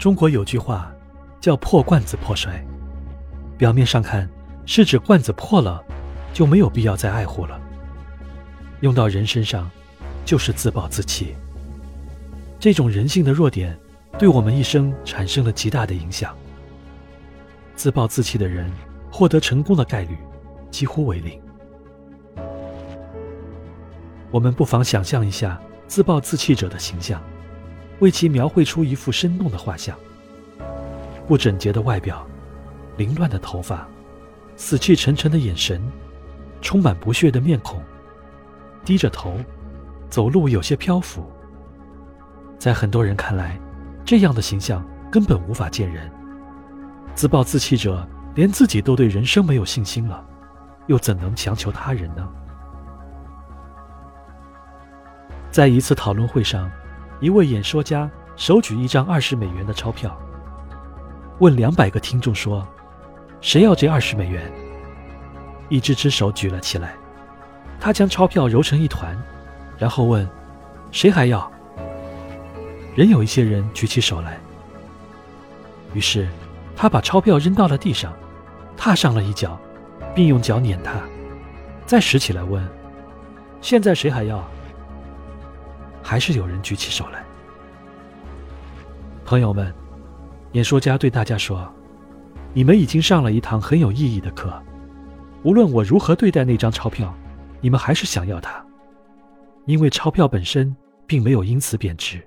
中国有句话，叫“破罐子破摔”。表面上看，是指罐子破了，就没有必要再爱护了。用到人身上，就是自暴自弃。这种人性的弱点，对我们一生产生了极大的影响。自暴自弃的人，获得成功的概率几乎为零。我们不妨想象一下自暴自弃者的形象，为其描绘出一幅生动的画像。不整洁的外表，凌乱的头发，死气沉沉的眼神，充满不屑的面孔，低着头，走路有些漂浮。在很多人看来，这样的形象根本无法见人。自暴自弃者连自己都对人生没有信心了，又怎能强求他人呢？在一次讨论会上，一位演说家手举一张二十美元的钞票，问两百个听众说：“谁要这二十美元？”一只只手举了起来。他将钞票揉成一团，然后问：“谁还要？”仍有一些人举起手来。于是，他把钞票扔到了地上，踏上了一脚，并用脚碾它，再拾起来问：“现在谁还要？”还是有人举起手来。朋友们，演说家对大家说：“你们已经上了一堂很有意义的课。无论我如何对待那张钞票，你们还是想要它，因为钞票本身并没有因此贬值。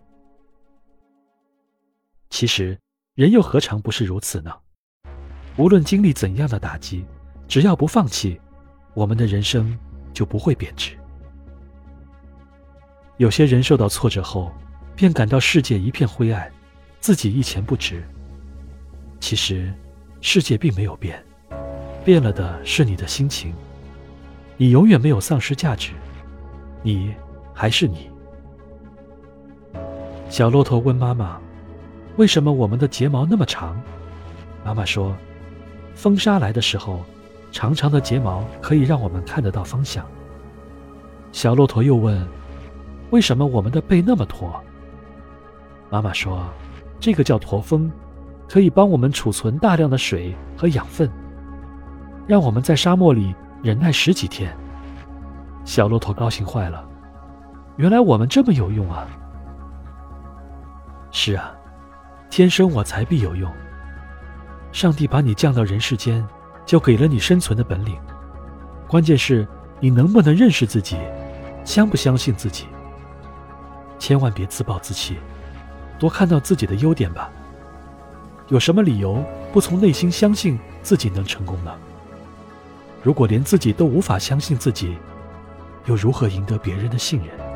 其实，人又何尝不是如此呢？无论经历怎样的打击，只要不放弃，我们的人生就不会贬值。”有些人受到挫折后，便感到世界一片灰暗，自己一钱不值。其实，世界并没有变，变了的是你的心情。你永远没有丧失价值，你还是你。小骆驼问妈妈：“为什么我们的睫毛那么长？”妈妈说：“风沙来的时候，长长的睫毛可以让我们看得到方向。”小骆驼又问。为什么我们的背那么驼？妈妈说：“这个叫驼峰，可以帮我们储存大量的水和养分，让我们在沙漠里忍耐十几天。”小骆驼高兴坏了，原来我们这么有用啊！是啊，天生我材必有用。上帝把你降到人世间，就给了你生存的本领，关键是你能不能认识自己，相不相信自己。千万别自暴自弃，多看到自己的优点吧。有什么理由不从内心相信自己能成功呢？如果连自己都无法相信自己，又如何赢得别人的信任？